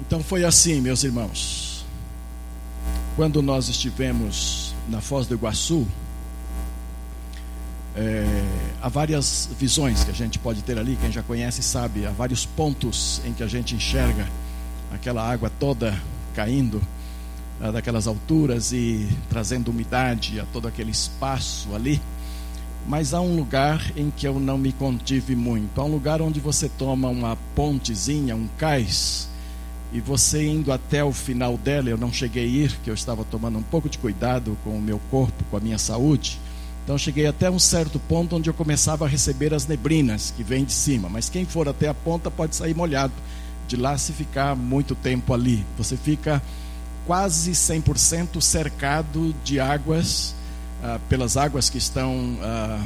Então foi assim, meus irmãos. Quando nós estivemos na Foz do Iguaçu, é, há várias visões que a gente pode ter ali, quem já conhece sabe, há vários pontos em que a gente enxerga aquela água toda caindo daquelas alturas e trazendo umidade a todo aquele espaço ali. Mas há um lugar em que eu não me contive muito. Há um lugar onde você toma uma pontezinha, um cais, e você indo até o final dela, eu não cheguei a ir, que eu estava tomando um pouco de cuidado com o meu corpo, com a minha saúde. Então cheguei até um certo ponto onde eu começava a receber as neblinas que vêm de cima. Mas quem for até a ponta pode sair molhado. De lá se ficar muito tempo ali. Você fica quase 100% cercado de águas, ah, pelas águas que estão ah,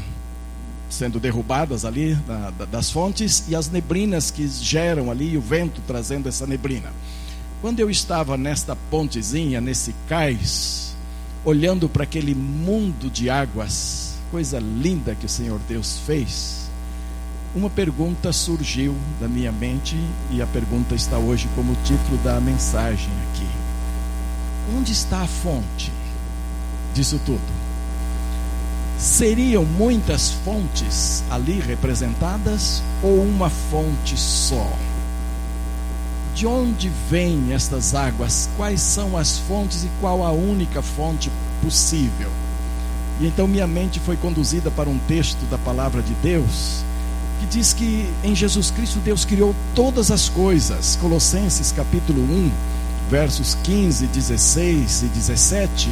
sendo derrubadas ali da, das fontes e as neblinas que geram ali, o vento trazendo essa neblina. Quando eu estava nesta pontezinha, nesse cais, olhando para aquele mundo de águas, coisa linda que o Senhor Deus fez, uma pergunta surgiu da minha mente e a pergunta está hoje como título da mensagem aqui. Onde está a fonte disso tudo? Seriam muitas fontes ali representadas ou uma fonte só? De onde vêm estas águas? Quais são as fontes e qual a única fonte possível? E então minha mente foi conduzida para um texto da palavra de Deus que diz que em Jesus Cristo Deus criou todas as coisas. Colossenses capítulo 1, versos 15, 16 e 17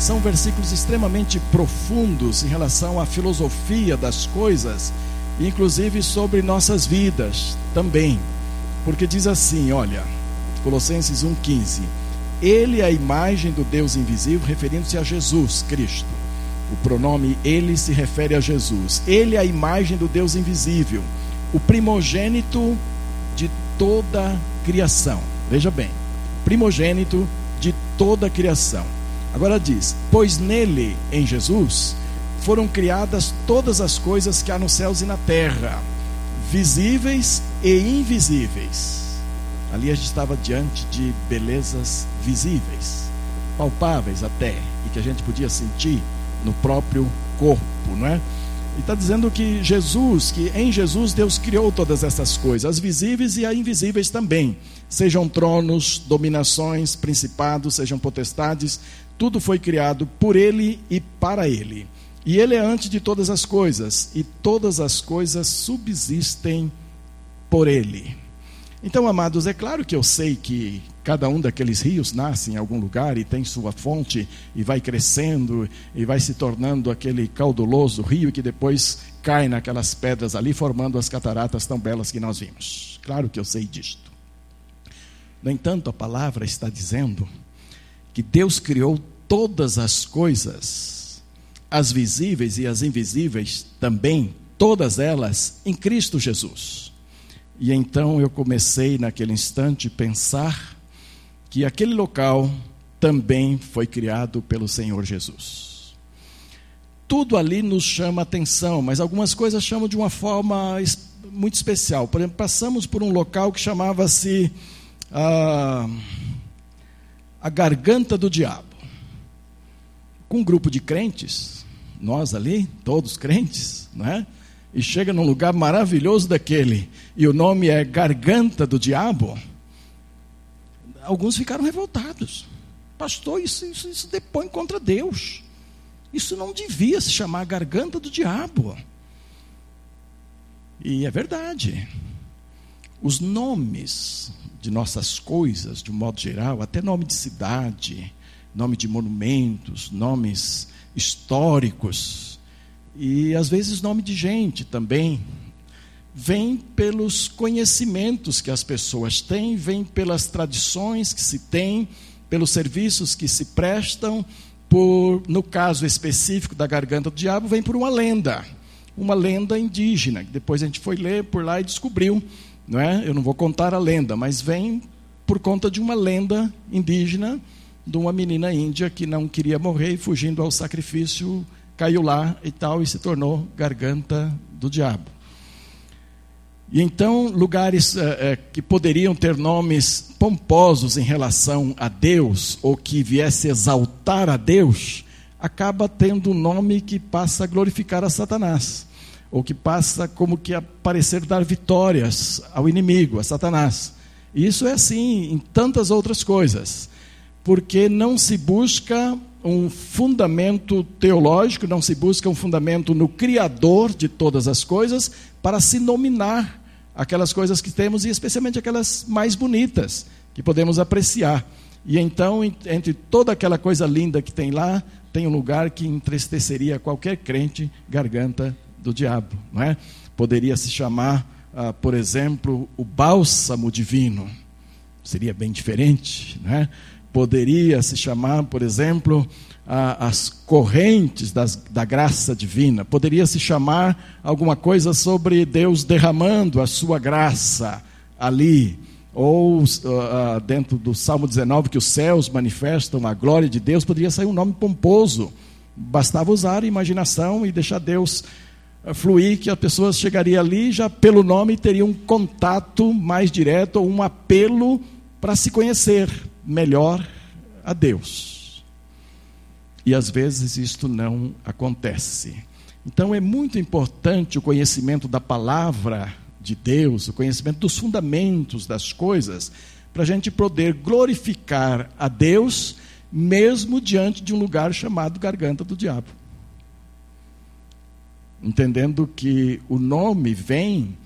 são versículos extremamente profundos em relação à filosofia das coisas, inclusive sobre nossas vidas também. Porque diz assim, olha, Colossenses 1:15, ele é a imagem do Deus invisível, referindo-se a Jesus Cristo. O pronome ele se refere a Jesus. Ele é a imagem do Deus invisível, o primogênito de toda criação. Veja bem, primogênito de toda criação Agora diz: Pois nele, em Jesus, foram criadas todas as coisas que há nos céus e na terra, visíveis e invisíveis. Ali a gente estava diante de belezas visíveis, palpáveis até, e que a gente podia sentir no próprio corpo, não é? E está dizendo que Jesus, que em Jesus Deus criou todas essas coisas, as visíveis e as invisíveis também. Sejam tronos, dominações, principados, sejam potestades, tudo foi criado por ele e para ele. E ele é antes de todas as coisas, e todas as coisas subsistem por ele. Então, amados, é claro que eu sei que cada um daqueles rios nasce em algum lugar e tem sua fonte e vai crescendo e vai se tornando aquele cauduloso rio que depois cai naquelas pedras ali, formando as cataratas tão belas que nós vimos. Claro que eu sei disto. No entanto, a palavra está dizendo que Deus criou todas as coisas, as visíveis e as invisíveis também, todas elas em Cristo Jesus. E então eu comecei naquele instante a pensar que aquele local também foi criado pelo Senhor Jesus. Tudo ali nos chama atenção, mas algumas coisas chamam de uma forma muito especial. Por exemplo, passamos por um local que chamava-se ah, a garganta do diabo com um grupo de crentes, nós ali, todos crentes, não é? E chega num lugar maravilhoso daquele, e o nome é Garganta do Diabo. Alguns ficaram revoltados. Pastor, isso, isso, isso depõe contra Deus. Isso não devia se chamar Garganta do Diabo. E é verdade. Os nomes de nossas coisas, de um modo geral, até nome de cidade, nome de monumentos, nomes históricos e às vezes nome de gente também. Vem pelos conhecimentos que as pessoas têm, vem pelas tradições que se têm, pelos serviços que se prestam, por, no caso específico da garganta do diabo, vem por uma lenda, uma lenda indígena, que depois a gente foi ler por lá e descobriu, não é? Eu não vou contar a lenda, mas vem por conta de uma lenda indígena de uma menina índia que não queria morrer e fugindo ao sacrifício caiu lá e tal e se tornou garganta do diabo. E então, lugares é, é, que poderiam ter nomes pomposos em relação a Deus, ou que viesse exaltar a Deus, acaba tendo um nome que passa a glorificar a Satanás, ou que passa como que a parecer dar vitórias ao inimigo, a Satanás. Isso é assim em tantas outras coisas, porque não se busca um fundamento teológico, não se busca um fundamento no Criador de todas as coisas para se nominar aquelas coisas que temos e especialmente aquelas mais bonitas que podemos apreciar. E então, entre toda aquela coisa linda que tem lá, tem um lugar que entristeceria qualquer crente, garganta do diabo, não é? Poderia se chamar, ah, por exemplo, o bálsamo divino. Seria bem diferente, não é? Poderia se chamar, por exemplo, as correntes das, da graça divina. Poderia se chamar alguma coisa sobre Deus derramando a sua graça ali. Ou uh, dentro do Salmo 19, que os céus manifestam a glória de Deus, poderia sair um nome pomposo. Bastava usar a imaginação e deixar Deus fluir, que as pessoas chegariam ali já pelo nome teriam um contato mais direto, ou um apelo para se conhecer melhor a Deus. E às vezes isto não acontece. Então é muito importante o conhecimento da palavra de Deus, o conhecimento dos fundamentos das coisas, para a gente poder glorificar a Deus, mesmo diante de um lugar chamado garganta do diabo. Entendendo que o nome vem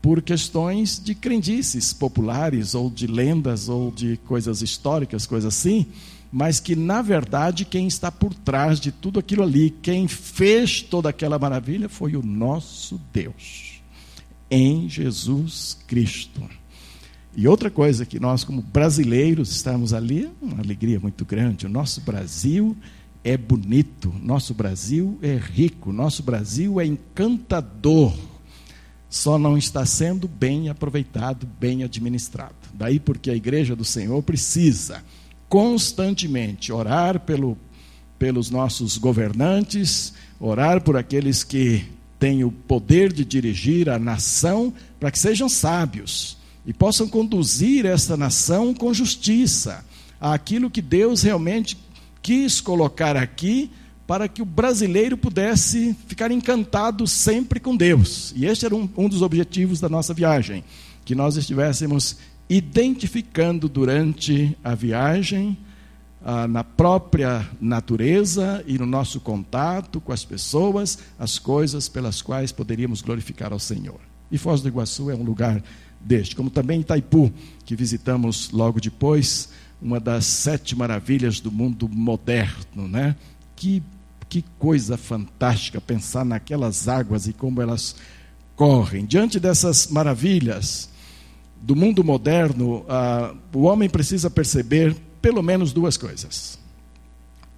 por questões de crendices populares, ou de lendas, ou de coisas históricas, coisas assim mas que na verdade quem está por trás de tudo aquilo ali, quem fez toda aquela maravilha foi o nosso Deus, em Jesus Cristo. E outra coisa que nós, como brasileiros, estamos ali, uma alegria muito grande. O nosso Brasil é bonito, nosso Brasil é rico, nosso Brasil é encantador. Só não está sendo bem aproveitado, bem administrado. Daí porque a igreja do Senhor precisa constantemente orar pelo, pelos nossos governantes, orar por aqueles que têm o poder de dirigir a nação, para que sejam sábios e possam conduzir essa nação com justiça àquilo que Deus realmente quis colocar aqui para que o brasileiro pudesse ficar encantado sempre com Deus. E este era um, um dos objetivos da nossa viagem, que nós estivéssemos identificando durante a viagem, ah, na própria natureza e no nosso contato com as pessoas, as coisas pelas quais poderíamos glorificar ao Senhor. E Foz do Iguaçu é um lugar deste, como também Itaipu, que visitamos logo depois, uma das sete maravilhas do mundo moderno, né? Que, que coisa fantástica pensar naquelas águas e como elas correm. Diante dessas maravilhas, do mundo moderno, ah, o homem precisa perceber pelo menos duas coisas: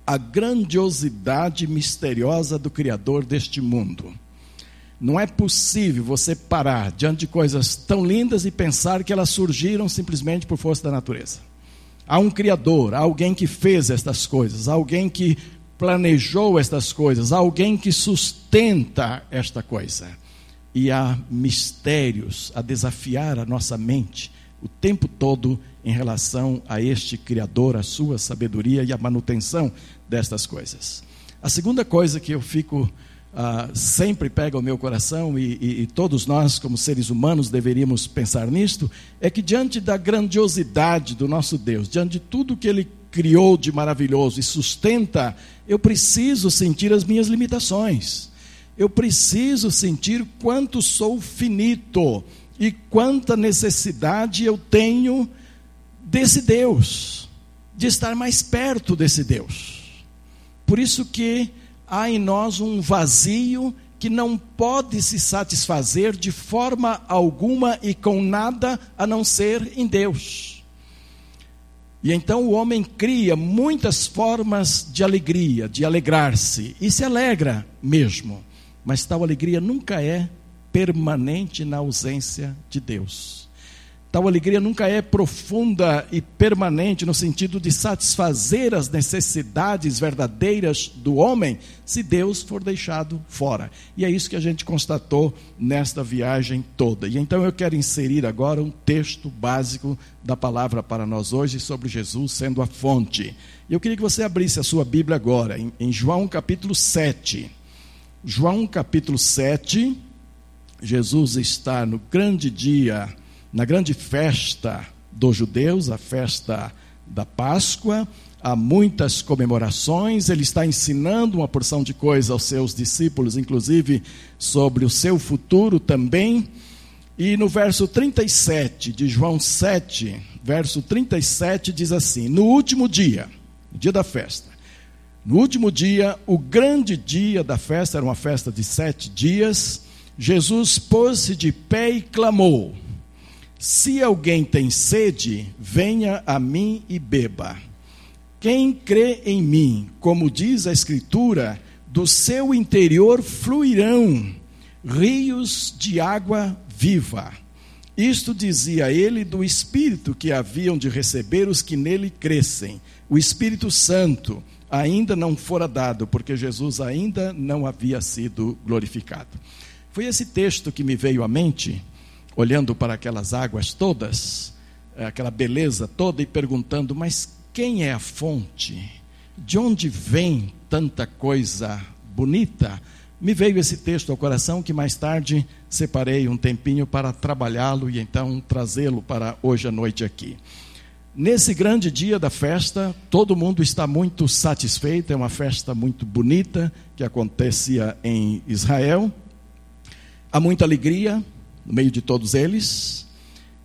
a grandiosidade misteriosa do Criador deste mundo. Não é possível você parar diante de coisas tão lindas e pensar que elas surgiram simplesmente por força da natureza. Há um Criador, há alguém que fez estas coisas, há alguém que planejou estas coisas, há alguém que sustenta esta coisa e há mistérios a desafiar a nossa mente o tempo todo em relação a este Criador, a sua sabedoria e a manutenção destas coisas. A segunda coisa que eu fico uh, sempre pega o meu coração e, e, e todos nós, como seres humanos, deveríamos pensar nisto, é que diante da grandiosidade do nosso Deus, diante de tudo que Ele criou de maravilhoso e sustenta, eu preciso sentir as minhas limitações eu preciso sentir quanto sou finito e quanta necessidade eu tenho desse Deus, de estar mais perto desse Deus. Por isso que há em nós um vazio que não pode se satisfazer de forma alguma e com nada a não ser em Deus. E então o homem cria muitas formas de alegria, de alegrar-se, e se alegra mesmo. Mas tal alegria nunca é permanente na ausência de Deus. Tal alegria nunca é profunda e permanente no sentido de satisfazer as necessidades verdadeiras do homem, se Deus for deixado fora. E é isso que a gente constatou nesta viagem toda. E então eu quero inserir agora um texto básico da palavra para nós hoje sobre Jesus sendo a fonte. Eu queria que você abrisse a sua Bíblia agora, em, em João capítulo 7. João capítulo 7, Jesus está no grande dia na grande festa dos judeus, a festa da Páscoa, há muitas comemorações, ele está ensinando uma porção de coisas aos seus discípulos, inclusive sobre o seu futuro também. E no verso 37 de João 7, verso 37 diz assim: No último dia, dia da festa, no último dia, o grande dia da festa, era uma festa de sete dias, Jesus pôs-se de pé e clamou: se alguém tem sede, venha a mim e beba. Quem crê em mim, como diz a Escritura, do seu interior fluirão rios de água viva. Isto dizia ele do Espírito que haviam de receber os que nele crescem. O Espírito Santo ainda não fora dado, porque Jesus ainda não havia sido glorificado. Foi esse texto que me veio à mente olhando para aquelas águas todas, eh, aquela beleza toda e perguntando: mas quem é a fonte? De onde vem tanta coisa bonita? Me veio esse texto ao coração que mais tarde separei um tempinho para trabalhá-lo e então trazê-lo para hoje à noite aqui. Nesse grande dia da festa, todo mundo está muito satisfeito, é uma festa muito bonita que acontecia em Israel. Há muita alegria, no meio de todos eles.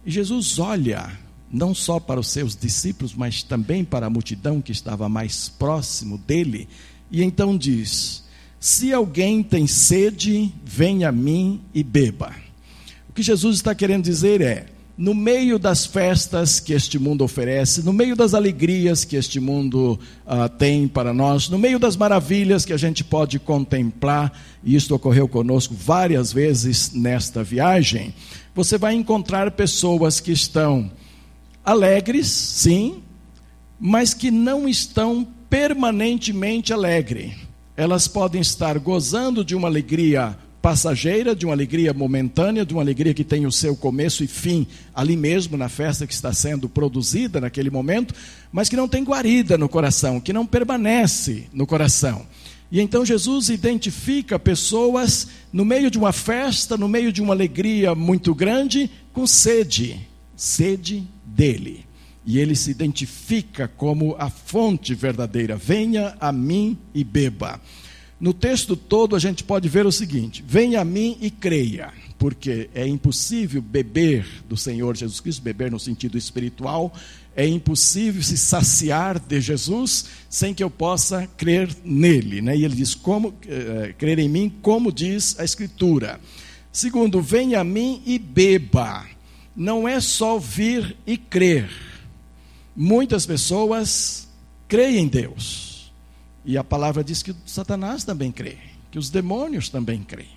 E Jesus olha não só para os seus discípulos, mas também para a multidão que estava mais próximo dele, e então diz: Se alguém tem sede, venha a mim e beba. O que Jesus está querendo dizer é: no meio das festas que este mundo oferece, no meio das alegrias que este mundo uh, tem para nós, no meio das maravilhas que a gente pode contemplar, e isto ocorreu conosco várias vezes nesta viagem, você vai encontrar pessoas que estão alegres, sim, mas que não estão permanentemente alegres. Elas podem estar gozando de uma alegria passageira, de uma alegria momentânea, de uma alegria que tem o seu começo e fim ali mesmo na festa que está sendo produzida naquele momento, mas que não tem guarida no coração, que não permanece no coração. E então Jesus identifica pessoas no meio de uma festa, no meio de uma alegria muito grande, com sede, sede dele. E ele se identifica como a fonte verdadeira: venha a mim e beba. No texto todo a gente pode ver o seguinte: venha a mim e creia, porque é impossível beber do Senhor Jesus Cristo, beber no sentido espiritual, é impossível se saciar de Jesus sem que eu possa crer nele. Né? E ele diz: como é, crer em mim, como diz a Escritura. Segundo, venha a mim e beba. Não é só vir e crer. Muitas pessoas creem em Deus e a palavra diz que Satanás também crê, que os demônios também creem.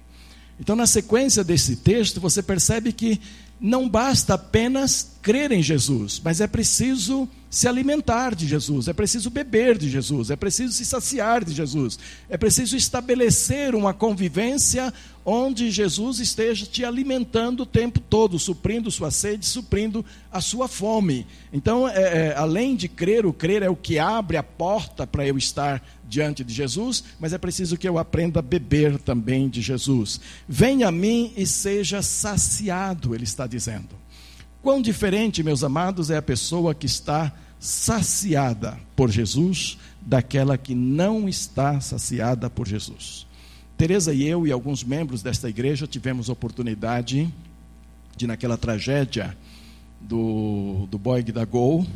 Então, na sequência desse texto, você percebe que não basta apenas crer em Jesus, mas é preciso se alimentar de Jesus, é preciso beber de Jesus, é preciso se saciar de Jesus, é preciso estabelecer uma convivência onde Jesus esteja te alimentando o tempo todo, suprindo sua sede, suprindo a sua fome. Então, é, é, além de crer, o crer é o que abre a porta para eu estar diante de Jesus, mas é preciso que eu aprenda a beber também de Jesus. Venha a mim e seja saciado, ele está dizendo. Quão diferente, meus amados, é a pessoa que está saciada por Jesus daquela que não está saciada por Jesus. Teresa e eu e alguns membros desta igreja tivemos oportunidade de naquela tragédia do, do Boeing da Gol,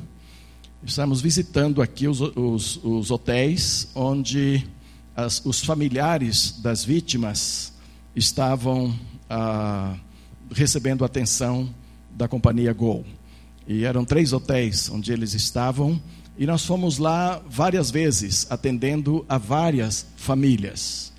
estamos visitando aqui os, os, os hotéis onde as, os familiares das vítimas estavam ah, recebendo atenção da companhia Gol. E eram três hotéis onde eles estavam, e nós fomos lá várias vezes, atendendo a várias famílias.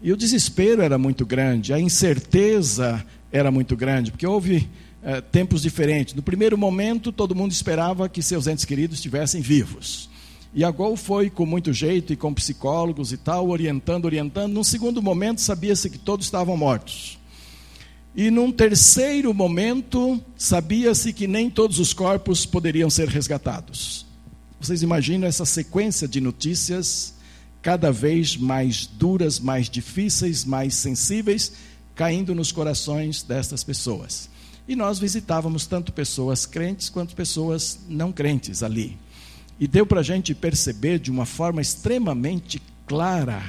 E o desespero era muito grande, a incerteza era muito grande, porque houve eh, tempos diferentes. No primeiro momento, todo mundo esperava que seus entes queridos estivessem vivos. E a Gol foi com muito jeito e com psicólogos e tal, orientando, orientando. Num segundo momento, sabia-se que todos estavam mortos. E num terceiro momento, sabia-se que nem todos os corpos poderiam ser resgatados. Vocês imaginam essa sequência de notícias cada vez mais duras, mais difíceis, mais sensíveis, caindo nos corações destas pessoas. E nós visitávamos tanto pessoas crentes quanto pessoas não crentes ali. E deu para a gente perceber de uma forma extremamente clara.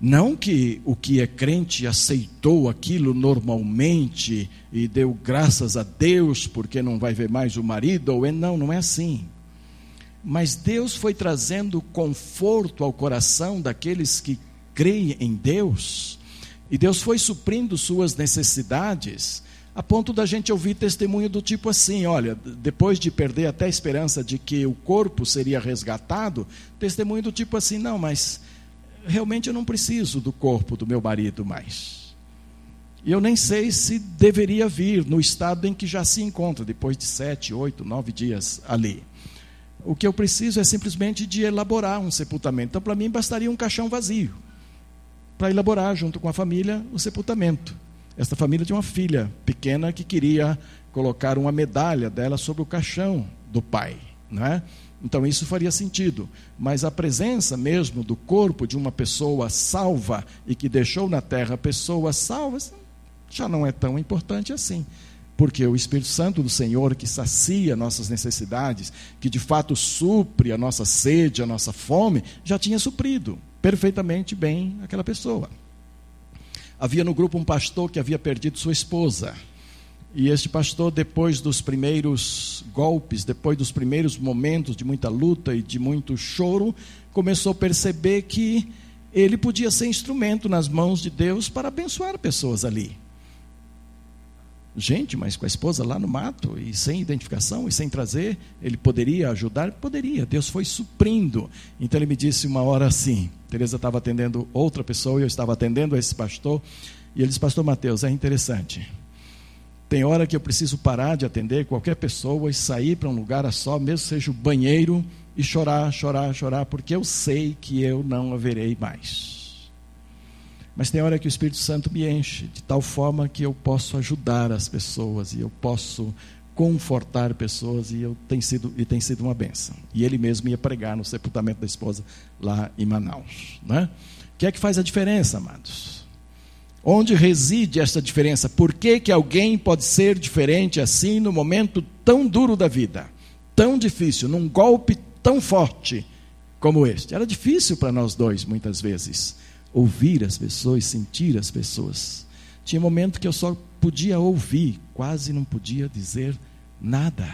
Não que o que é crente aceitou aquilo normalmente e deu graças a Deus porque não vai ver mais o marido, ou é, não, não é assim. Mas Deus foi trazendo conforto ao coração daqueles que creem em Deus, e Deus foi suprindo suas necessidades a ponto da gente ouvir testemunho do tipo assim: olha, depois de perder até a esperança de que o corpo seria resgatado, testemunho do tipo assim: não, mas realmente eu não preciso do corpo do meu marido mais. E eu nem sei se deveria vir no estado em que já se encontra, depois de sete, oito, nove dias ali. O que eu preciso é simplesmente de elaborar um sepultamento. Então, para mim, bastaria um caixão vazio para elaborar, junto com a família, o sepultamento. Esta família tinha uma filha pequena que queria colocar uma medalha dela sobre o caixão do pai, não é? Então isso faria sentido, mas a presença mesmo do corpo de uma pessoa salva e que deixou na terra pessoas salvas já não é tão importante assim. Porque o Espírito Santo do Senhor, que sacia nossas necessidades, que de fato supre a nossa sede, a nossa fome, já tinha suprido perfeitamente bem aquela pessoa. Havia no grupo um pastor que havia perdido sua esposa. E este pastor, depois dos primeiros golpes, depois dos primeiros momentos de muita luta e de muito choro, começou a perceber que ele podia ser instrumento nas mãos de Deus para abençoar pessoas ali. Gente, mas com a esposa lá no mato e sem identificação e sem trazer, ele poderia ajudar? Poderia. Deus foi suprindo. Então ele me disse uma hora assim: Teresa estava atendendo outra pessoa e eu estava atendendo esse pastor. E ele disse: Pastor Mateus, é interessante. Tem hora que eu preciso parar de atender qualquer pessoa e sair para um lugar a só, mesmo seja o banheiro, e chorar, chorar, chorar, porque eu sei que eu não a verei mais. Mas tem hora que o Espírito Santo me enche de tal forma que eu posso ajudar as pessoas e eu posso confortar pessoas e eu tem sido e tem sido uma benção. E ele mesmo ia pregar no sepultamento da esposa lá em Manaus, né? O que é que faz a diferença, amados? Onde reside esta diferença? Por que, que alguém pode ser diferente assim no momento tão duro da vida, tão difícil, num golpe tão forte como este? Era difícil para nós dois muitas vezes ouvir as pessoas, sentir as pessoas. Tinha momento que eu só podia ouvir, quase não podia dizer nada.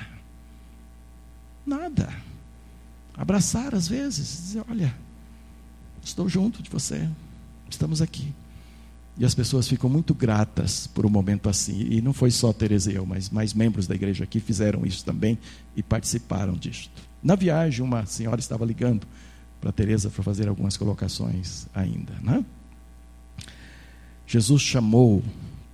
Nada. Abraçar às vezes, dizer: Olha, estou junto de você, estamos aqui. E as pessoas ficam muito gratas por um momento assim. E não foi só Tereza e eu, mas mais membros da igreja aqui fizeram isso também e participaram disto. Na viagem, uma senhora estava ligando para Teresa para fazer algumas colocações ainda, né? Jesus chamou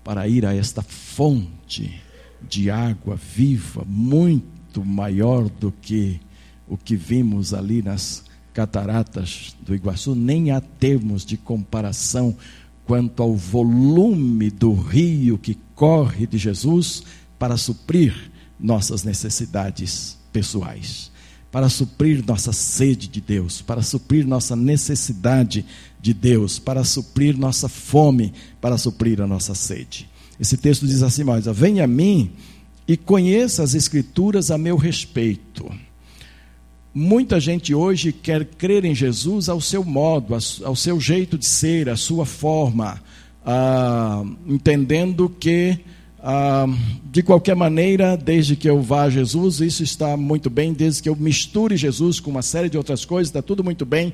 para ir a esta fonte de água viva, muito maior do que o que vimos ali nas cataratas do Iguaçu, nem há termos de comparação quanto ao volume do rio que corre de Jesus para suprir nossas necessidades pessoais para suprir nossa sede de Deus, para suprir nossa necessidade de Deus, para suprir nossa fome, para suprir a nossa sede. Esse texto diz assim: mas, venha a mim e conheça as Escrituras a meu respeito. Muita gente hoje quer crer em Jesus ao seu modo, ao seu jeito de ser, à sua forma, ah, entendendo que ah, de qualquer maneira, desde que eu vá a Jesus, isso está muito bem. Desde que eu misture Jesus com uma série de outras coisas, está tudo muito bem.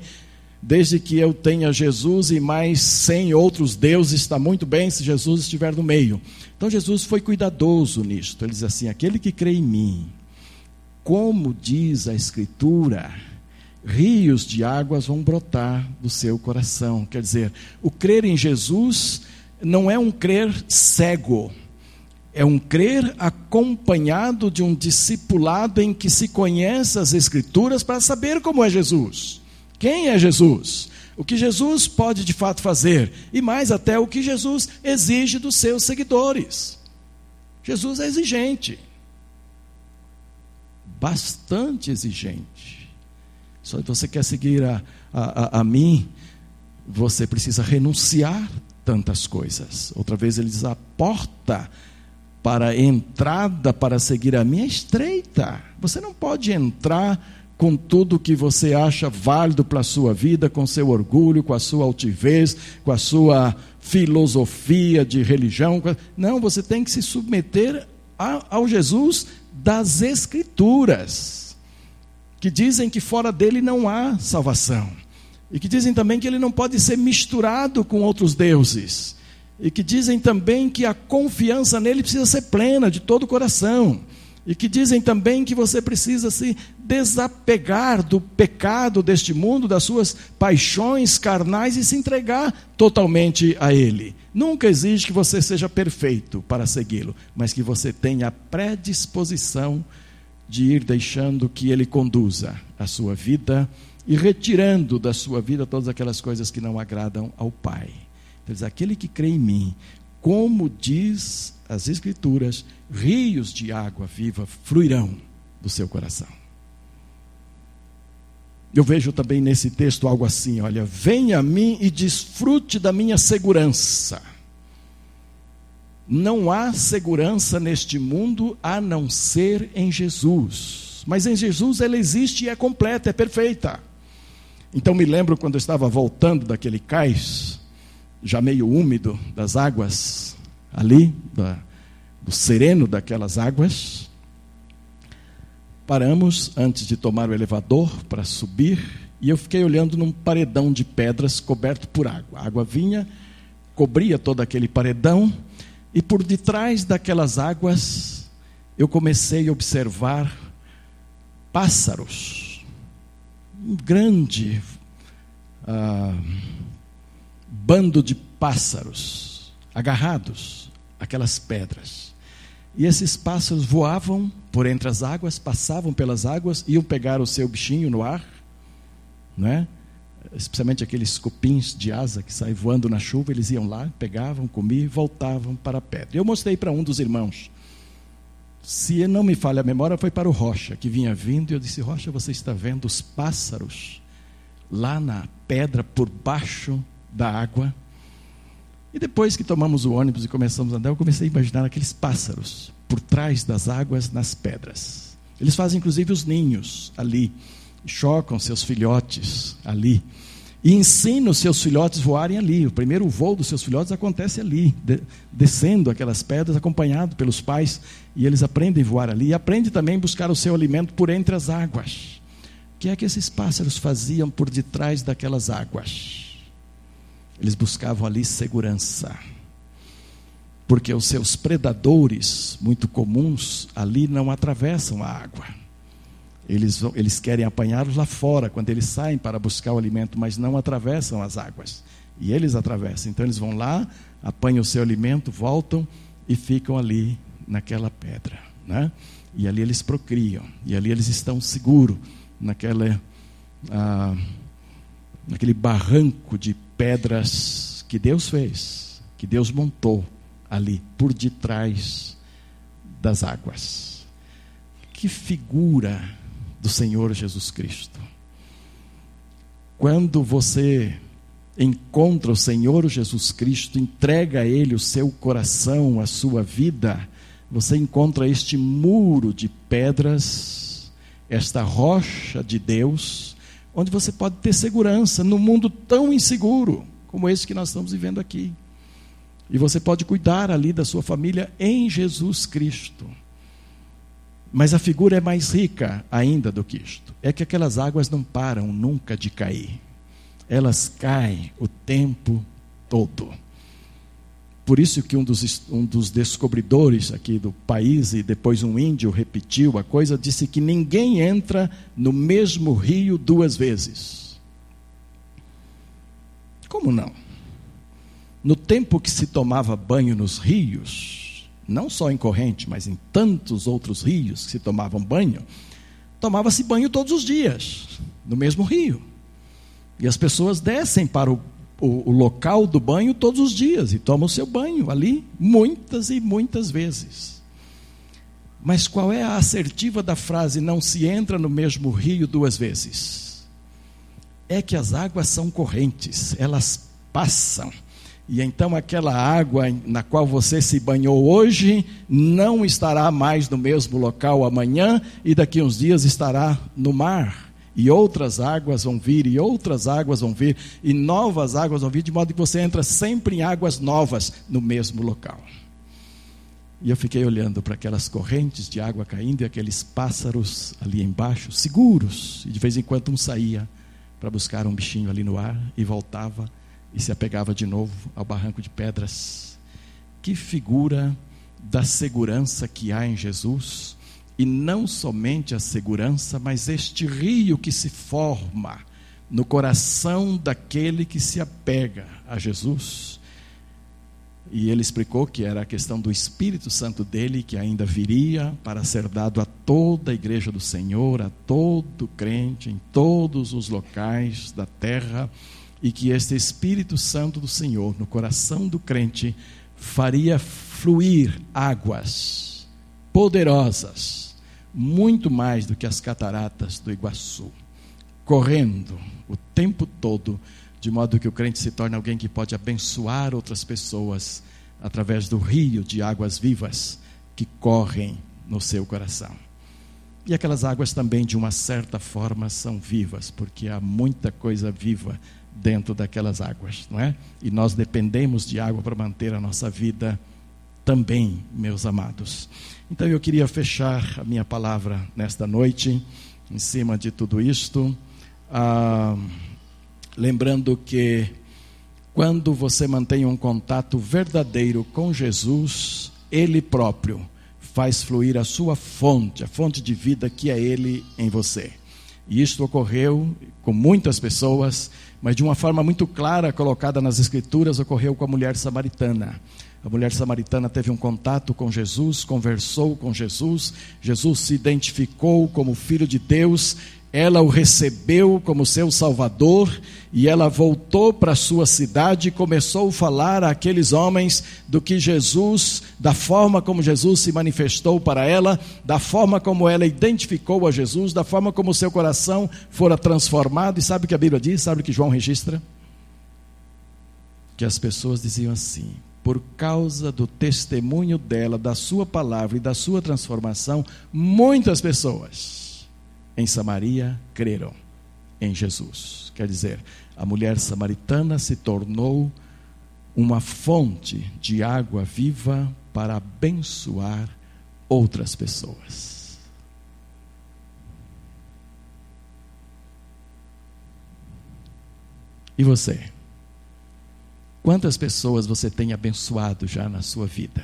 Desde que eu tenha Jesus e mais cem outros deuses, está muito bem se Jesus estiver no meio. Então Jesus foi cuidadoso nisto. Ele diz assim: aquele que crê em mim, como diz a Escritura, rios de águas vão brotar do seu coração. Quer dizer, o crer em Jesus não é um crer cego É um crer acompanhado de um discipulado em que se conhece as Escrituras para saber como é Jesus. Quem é Jesus? O que Jesus pode de fato fazer e mais até o que Jesus exige dos seus seguidores. Jesus é exigente, bastante exigente. Só que você quer seguir a, a, a, a mim, você precisa renunciar tantas coisas. Outra vez ele diz: a porta para a entrada para seguir a mim é estreita. Você não pode entrar com tudo que você acha válido para a sua vida, com seu orgulho, com a sua altivez, com a sua filosofia de religião. Não, você tem que se submeter ao Jesus das Escrituras, que dizem que fora dele não há salvação, e que dizem também que ele não pode ser misturado com outros deuses, e que dizem também que a confiança nele precisa ser plena, de todo o coração e que dizem também que você precisa se desapegar do pecado deste mundo, das suas paixões carnais e se entregar totalmente a Ele. Nunca exige que você seja perfeito para segui-lo, mas que você tenha a predisposição de ir deixando que Ele conduza a sua vida e retirando da sua vida todas aquelas coisas que não agradam ao Pai. Então, diz, aquele que crê em mim, como diz as Escrituras, rios de água viva fluirão do seu coração. Eu vejo também nesse texto algo assim: olha, venha a mim e desfrute da minha segurança. Não há segurança neste mundo a não ser em Jesus. Mas em Jesus ela existe e é completa, é perfeita. Então me lembro quando eu estava voltando daquele cais, já meio úmido das águas ali, da, do sereno daquelas águas. Paramos antes de tomar o elevador para subir e eu fiquei olhando num paredão de pedras coberto por água. A água vinha, cobria todo aquele paredão e por detrás daquelas águas eu comecei a observar pássaros. Um grande ah, bando de pássaros agarrados àquelas pedras. E esses pássaros voavam por entre as águas, passavam pelas águas, iam pegar o seu bichinho no ar, né? especialmente aqueles cupins de asa que saem voando na chuva, eles iam lá, pegavam, comiam voltavam para a pedra. Eu mostrei para um dos irmãos. Se não me falha a memória, foi para o Rocha, que vinha vindo, e eu disse: Rocha, você está vendo os pássaros lá na pedra, por baixo da água? E depois que tomamos o ônibus e começamos a andar, eu comecei a imaginar aqueles pássaros por trás das águas nas pedras. Eles fazem inclusive os ninhos ali, chocam seus filhotes ali. E ensinam seus filhotes voarem ali. O primeiro voo dos seus filhotes acontece ali, de, descendo aquelas pedras, acompanhado pelos pais. E eles aprendem a voar ali. E aprendem também a buscar o seu alimento por entre as águas. O que é que esses pássaros faziam por detrás daquelas águas? Eles buscavam ali segurança. Porque os seus predadores, muito comuns, ali não atravessam a água. Eles, eles querem apanhá-los lá fora, quando eles saem para buscar o alimento, mas não atravessam as águas. E eles atravessam. Então eles vão lá, apanham o seu alimento, voltam e ficam ali naquela pedra. Né? E ali eles procriam. E ali eles estão seguros naquela, ah, naquele barranco de pedras que Deus fez, que Deus montou ali por detrás das águas. Que figura do Senhor Jesus Cristo. Quando você encontra o Senhor Jesus Cristo, entrega a Ele o seu coração, a sua vida, você encontra este muro de pedras, esta rocha de Deus, onde você pode ter segurança num mundo tão inseguro como esse que nós estamos vivendo aqui. E você pode cuidar ali da sua família em Jesus Cristo. Mas a figura é mais rica ainda do que isto. É que aquelas águas não param nunca de cair. Elas caem o tempo todo. Por isso que um dos, um dos descobridores aqui do país, e depois um índio repetiu a coisa, disse que ninguém entra no mesmo rio duas vezes. Como não? No tempo que se tomava banho nos rios, não só em corrente, mas em tantos outros rios que se tomavam banho, tomava-se banho todos os dias, no mesmo rio. E as pessoas descem para o, o, o, local do banho todos os dias e tomam seu banho ali, muitas e muitas vezes. Mas qual é a assertiva da frase não se entra no mesmo rio duas vezes? É que as águas são correntes, elas passam e então aquela água na qual você se banhou hoje não estará mais no mesmo local amanhã e daqui uns dias estará no mar. E outras águas vão vir, e outras águas vão vir, e novas águas vão vir, de modo que você entra sempre em águas novas no mesmo local. E eu fiquei olhando para aquelas correntes de água caindo e aqueles pássaros ali embaixo, seguros. E de vez em quando um saía para buscar um bichinho ali no ar e voltava e se apegava de novo ao barranco de pedras. Que figura da segurança que há em Jesus, e não somente a segurança, mas este rio que se forma no coração daquele que se apega a Jesus. E ele explicou que era a questão do Espírito Santo dele, que ainda viria para ser dado a toda a igreja do Senhor, a todo crente, em todos os locais da terra e que este Espírito Santo do Senhor no coração do crente faria fluir águas poderosas, muito mais do que as cataratas do Iguaçu, correndo o tempo todo, de modo que o crente se torne alguém que pode abençoar outras pessoas através do rio de águas vivas que correm no seu coração. E aquelas águas também, de uma certa forma, são vivas, porque há muita coisa viva dentro daquelas águas, não é? E nós dependemos de água para manter a nossa vida também, meus amados. Então eu queria fechar a minha palavra nesta noite, em cima de tudo isto, ah, lembrando que quando você mantém um contato verdadeiro com Jesus, Ele próprio faz fluir a sua fonte, a fonte de vida que é Ele em você. E isto ocorreu com muitas pessoas mas de uma forma muito clara colocada nas Escrituras, ocorreu com a mulher samaritana. A mulher samaritana teve um contato com Jesus, conversou com Jesus, Jesus se identificou como filho de Deus, ela o recebeu como seu salvador e ela voltou para sua cidade e começou a falar àqueles homens do que Jesus, da forma como Jesus se manifestou para ela, da forma como ela identificou a Jesus, da forma como seu coração fora transformado. E sabe o que a Bíblia diz? Sabe o que João registra? Que as pessoas diziam assim: por causa do testemunho dela, da sua palavra e da sua transformação, muitas pessoas em Samaria creram em Jesus. Quer dizer, a mulher samaritana se tornou uma fonte de água viva para abençoar outras pessoas. E você? Quantas pessoas você tem abençoado já na sua vida?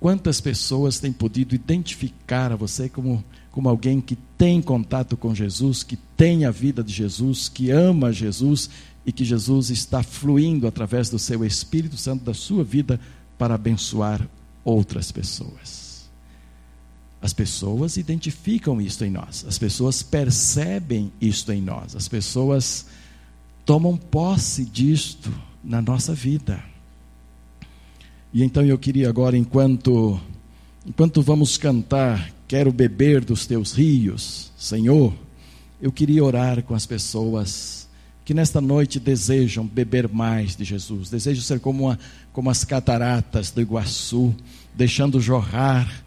Quantas pessoas têm podido identificar a você como como alguém que tem contato com Jesus, que tem a vida de Jesus, que ama Jesus e que Jesus está fluindo através do seu Espírito Santo da sua vida para abençoar outras pessoas. As pessoas identificam isto em nós, as pessoas percebem isto em nós, as pessoas tomam posse disto na nossa vida. E então eu queria agora, enquanto enquanto vamos cantar Quero beber dos teus rios, Senhor. Eu queria orar com as pessoas que nesta noite desejam beber mais de Jesus, desejam ser como, uma, como as cataratas do Iguaçu, deixando jorrar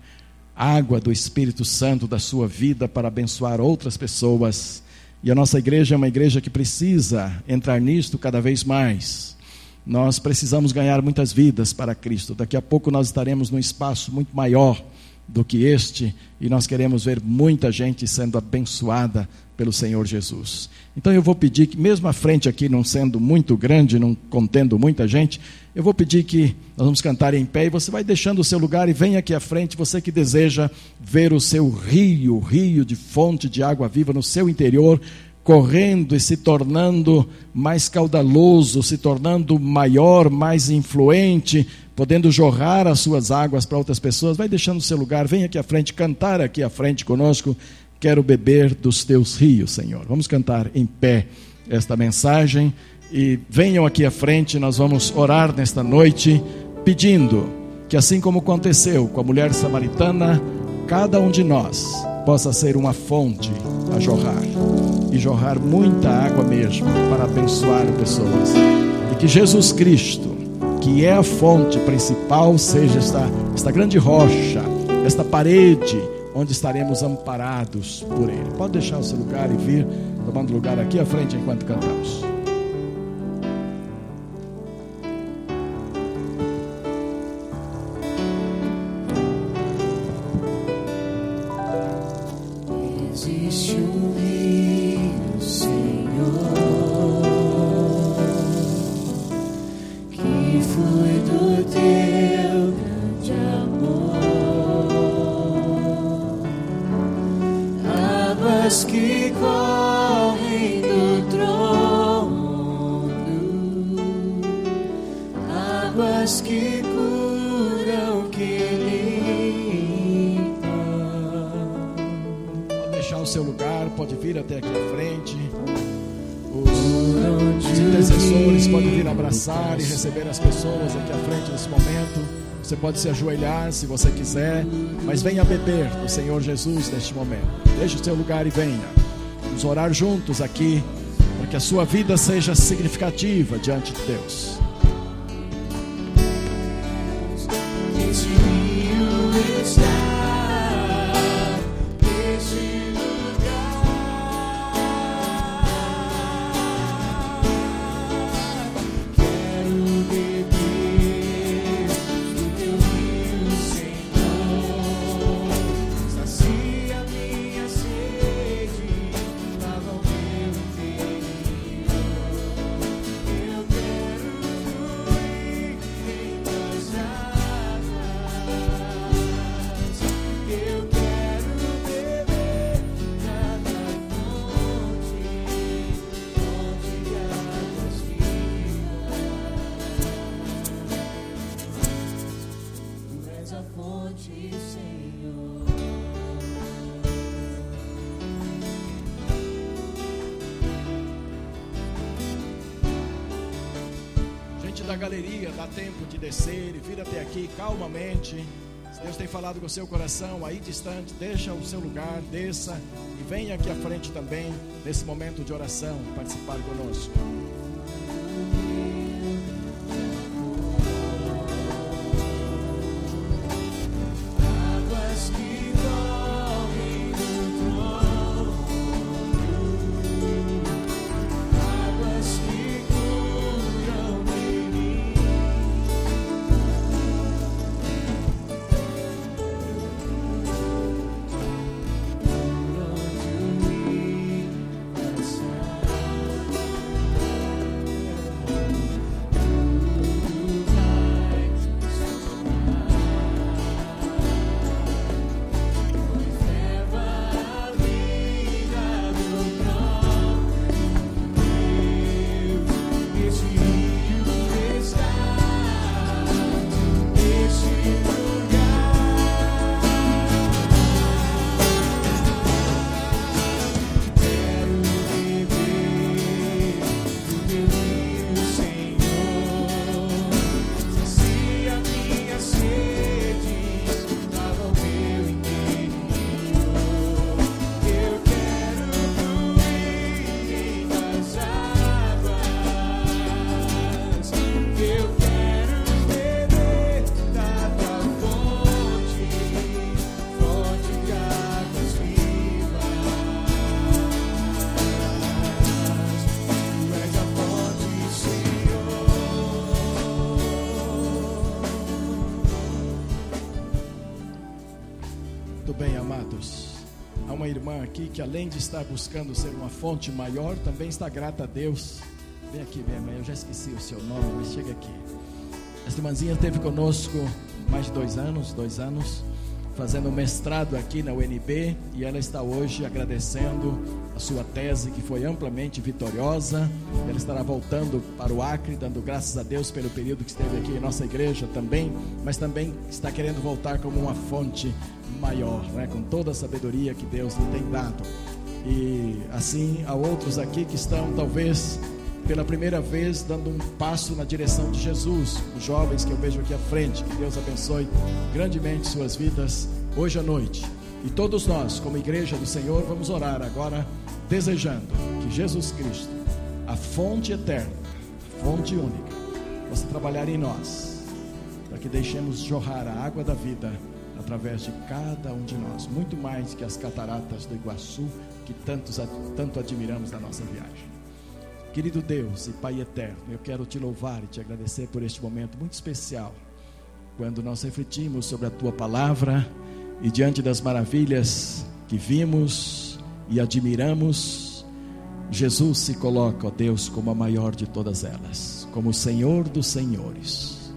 água do Espírito Santo da sua vida para abençoar outras pessoas. E a nossa igreja é uma igreja que precisa entrar nisto cada vez mais. Nós precisamos ganhar muitas vidas para Cristo. Daqui a pouco nós estaremos num espaço muito maior do que este, e nós queremos ver muita gente sendo abençoada pelo Senhor Jesus. Então eu vou pedir que, mesmo a frente aqui não sendo muito grande, não contendo muita gente, eu vou pedir que nós vamos cantar em pé e você vai deixando o seu lugar e vem aqui à frente, você que deseja ver o seu rio, rio de fonte de água viva no seu interior, correndo e se tornando mais caudaloso, se tornando maior, mais influente, podendo jorrar as suas águas para outras pessoas. Vai deixando o seu lugar, vem aqui à frente, cantar aqui à frente conosco. Quero beber dos teus rios, Senhor. Vamos cantar em pé esta mensagem e venham aqui à frente, nós vamos orar nesta noite pedindo que assim como aconteceu com a mulher samaritana, cada um de nós possa ser uma fonte a jorrar e jorrar muita água mesmo para abençoar pessoas. E que Jesus Cristo, que é a fonte principal, seja esta, esta grande rocha, esta parede onde estaremos amparados por Ele. Pode deixar o seu lugar e vir tomando lugar aqui à frente enquanto cantamos. Pode se ajoelhar se você quiser, mas venha beber do Senhor Jesus neste momento. Deixe o seu lugar e venha. Vamos orar juntos aqui, para que a sua vida seja significativa diante de Deus. Com o seu coração aí distante, deixa o seu lugar, desça e venha aqui à frente também, nesse momento de oração, participar conosco. Aqui que além de estar buscando ser uma fonte maior, também está grata a Deus. Vem aqui, minha mãe, eu já esqueci o seu nome, mas chega aqui. Esta irmãzinha esteve conosco mais de dois anos, dois anos, fazendo mestrado aqui na UNB e ela está hoje agradecendo a sua tese que foi amplamente vitoriosa. Ela estará voltando para o Acre, dando graças a Deus pelo período que esteve aqui em nossa igreja também, mas também está querendo voltar como uma fonte maior, né? com toda a sabedoria que Deus lhe tem dado. E assim há outros aqui que estão talvez pela primeira vez dando um passo na direção de Jesus. Os jovens que eu vejo aqui à frente, que Deus abençoe grandemente suas vidas hoje à noite. E todos nós, como igreja do Senhor, vamos orar agora, desejando que Jesus Cristo, a fonte eterna, a fonte única, possa trabalhar em nós, para que deixemos jorrar a água da vida através de cada um de nós, muito mais que as cataratas do Iguaçu que tantos, tanto admiramos na nossa viagem. Querido Deus e Pai eterno, eu quero te louvar e te agradecer por este momento muito especial, quando nós refletimos sobre a tua palavra e diante das maravilhas que vimos e admiramos, Jesus se coloca, ó Deus, como a maior de todas elas, como o Senhor dos senhores,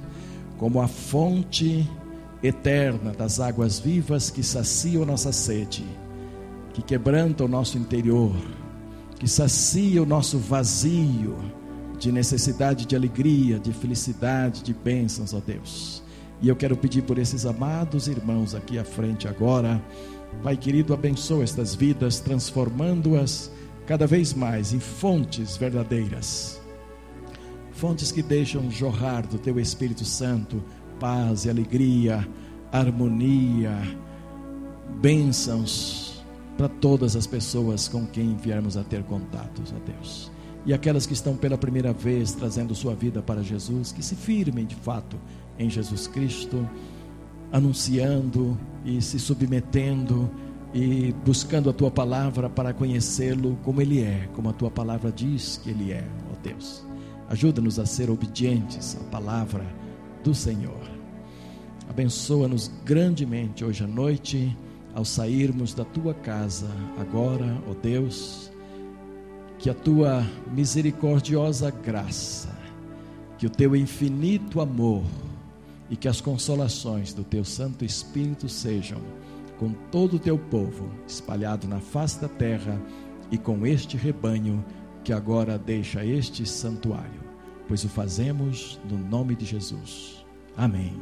como a fonte eterna das águas vivas que saciam nossa sede, que quebranta o nosso interior que sacia o nosso vazio de necessidade de alegria, de felicidade, de bênçãos, ó Deus. E eu quero pedir por esses amados irmãos aqui à frente agora, Pai querido, abençoa estas vidas, transformando-as cada vez mais em fontes verdadeiras. Fontes que deixam jorrar do teu Espírito Santo paz e alegria, harmonia, bênçãos para todas as pessoas com quem viermos a ter contatos, ó Deus. E aquelas que estão pela primeira vez trazendo sua vida para Jesus, que se firmem de fato em Jesus Cristo, anunciando e se submetendo e buscando a tua palavra para conhecê-lo como ele é, como a tua palavra diz que ele é, ó Deus. Ajuda-nos a ser obedientes à palavra do Senhor. Abençoa-nos grandemente hoje à noite ao sairmos da tua casa, agora, ó Deus, que a tua misericordiosa graça, que o teu infinito amor e que as consolações do teu Santo Espírito sejam com todo o teu povo espalhado na face da terra e com este rebanho que agora deixa este santuário, pois o fazemos no nome de Jesus. Amém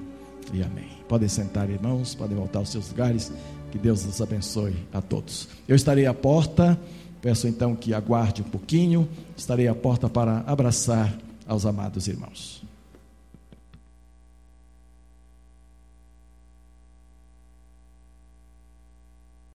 e amém. Podem sentar, irmãos, podem voltar aos seus lugares. Que Deus nos abençoe a todos. Eu estarei à porta, peço então que aguarde um pouquinho, estarei à porta para abraçar aos amados irmãos.